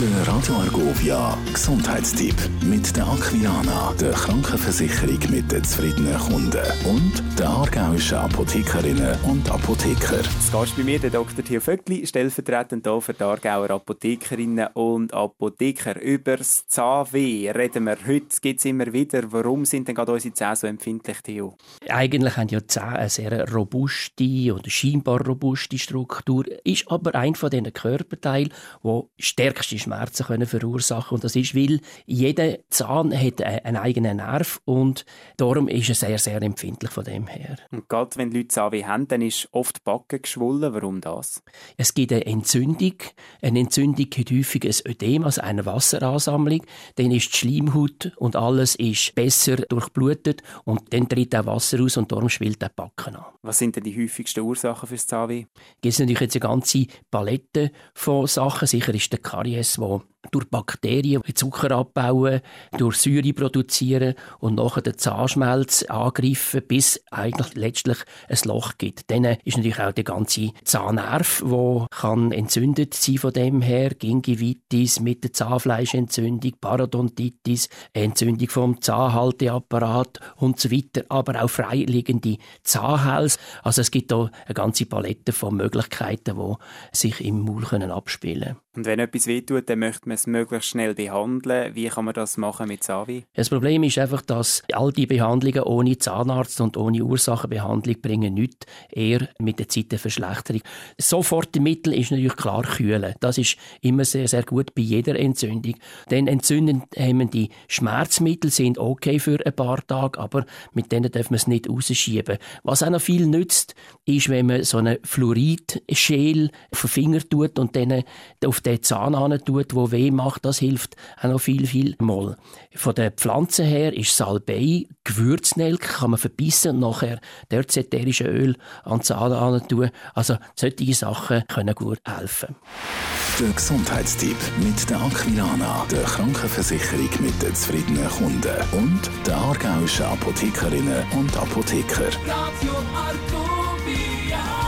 Der Radio Argovia Gesundheitstipp mit der Aquiana, der Krankenversicherung mit den zufriedenen Kunden und der aargauischen Apothekerinnen und Apotheker. Jetzt gehst bei mir der Dr. Theo Vöckli, stellvertretend hier für die Aargauer Apothekerinnen und Apotheker. Über das Zahnweh reden wir heute, gibt es immer wieder. Warum sind denn gerade unsere Zähne so empfindlich, Theo? Eigentlich haben ja die Zähne eine sehr robuste oder scheinbar robuste Struktur, ist aber ein von diesen Körperteilen, der stärkste Schmerzen können verursachen und das ist, weil jeder Zahn hat einen eigenen Nerv und darum ist er sehr, sehr empfindlich von dem her. Und gerade wenn Leute Zahnweh haben, dann ist oft die Backe geschwollen. Warum das? Es gibt eine Entzündung. Eine Entzündung hat häufig ein Ödem, also eine Wasseransammlung. Dann ist die Schleimhaut und alles ist besser durchblutet und dann tritt auch Wasser aus und darum schwillt der Backen an. Was sind denn die häufigsten Ursachen fürs Zahnweh? Gibt es natürlich jetzt eine ganze Palette von Sachen. Sicher ist der Karies, wo durch Bakterien Zucker abbauen, durch Säure produzieren und nachher den Zahnschmelz angreifen, bis eigentlich letztlich ein Loch gibt. Dann ist natürlich auch der ganze Zahnnerv, der kann entzündet sein von dem her, Gingivitis mit der Zahnfleischentzündung, Parodontitis, Entzündung vom Zahnhalteapparat und so weiter, aber auch freiliegende Zahnhälse. Also es gibt da eine ganze Palette von Möglichkeiten, die sich im Maul abspielen können. Und wenn etwas wehtut, dann möchte man es möglichst schnell behandeln. Wie kann man das machen mit Zahnweh? Das Problem ist einfach, dass all die Behandlungen ohne Zahnarzt und ohne Ursachenbehandlung bringen nichts, eher mit der Zeit eine Verschlechterung. Sofort Mittel ist natürlich klar kühlen. Das ist immer sehr, sehr gut bei jeder Entzündung. Denn entzündende Schmerzmittel sind okay für ein paar Tage, aber mit denen darf man es nicht rausschieben. Was auch noch viel nützt, ist, wenn man so eine Fluoridschäl auf den Finger tut und dann auf den Zahn tut, wo weh macht, das hilft auch noch viel, viel mal. Von den Pflanzen her ist Salbei, Gewürznelk, kann man verbissen und nachher dort ätherische Öl an den Zahn tun. Also solche Sachen können gut helfen. Der Gesundheitstipp mit der Aquilana, der Krankenversicherung mit den zufriedenen Kunden und der aargauischen Apothekerinnen und Apotheker. Radio Argovia.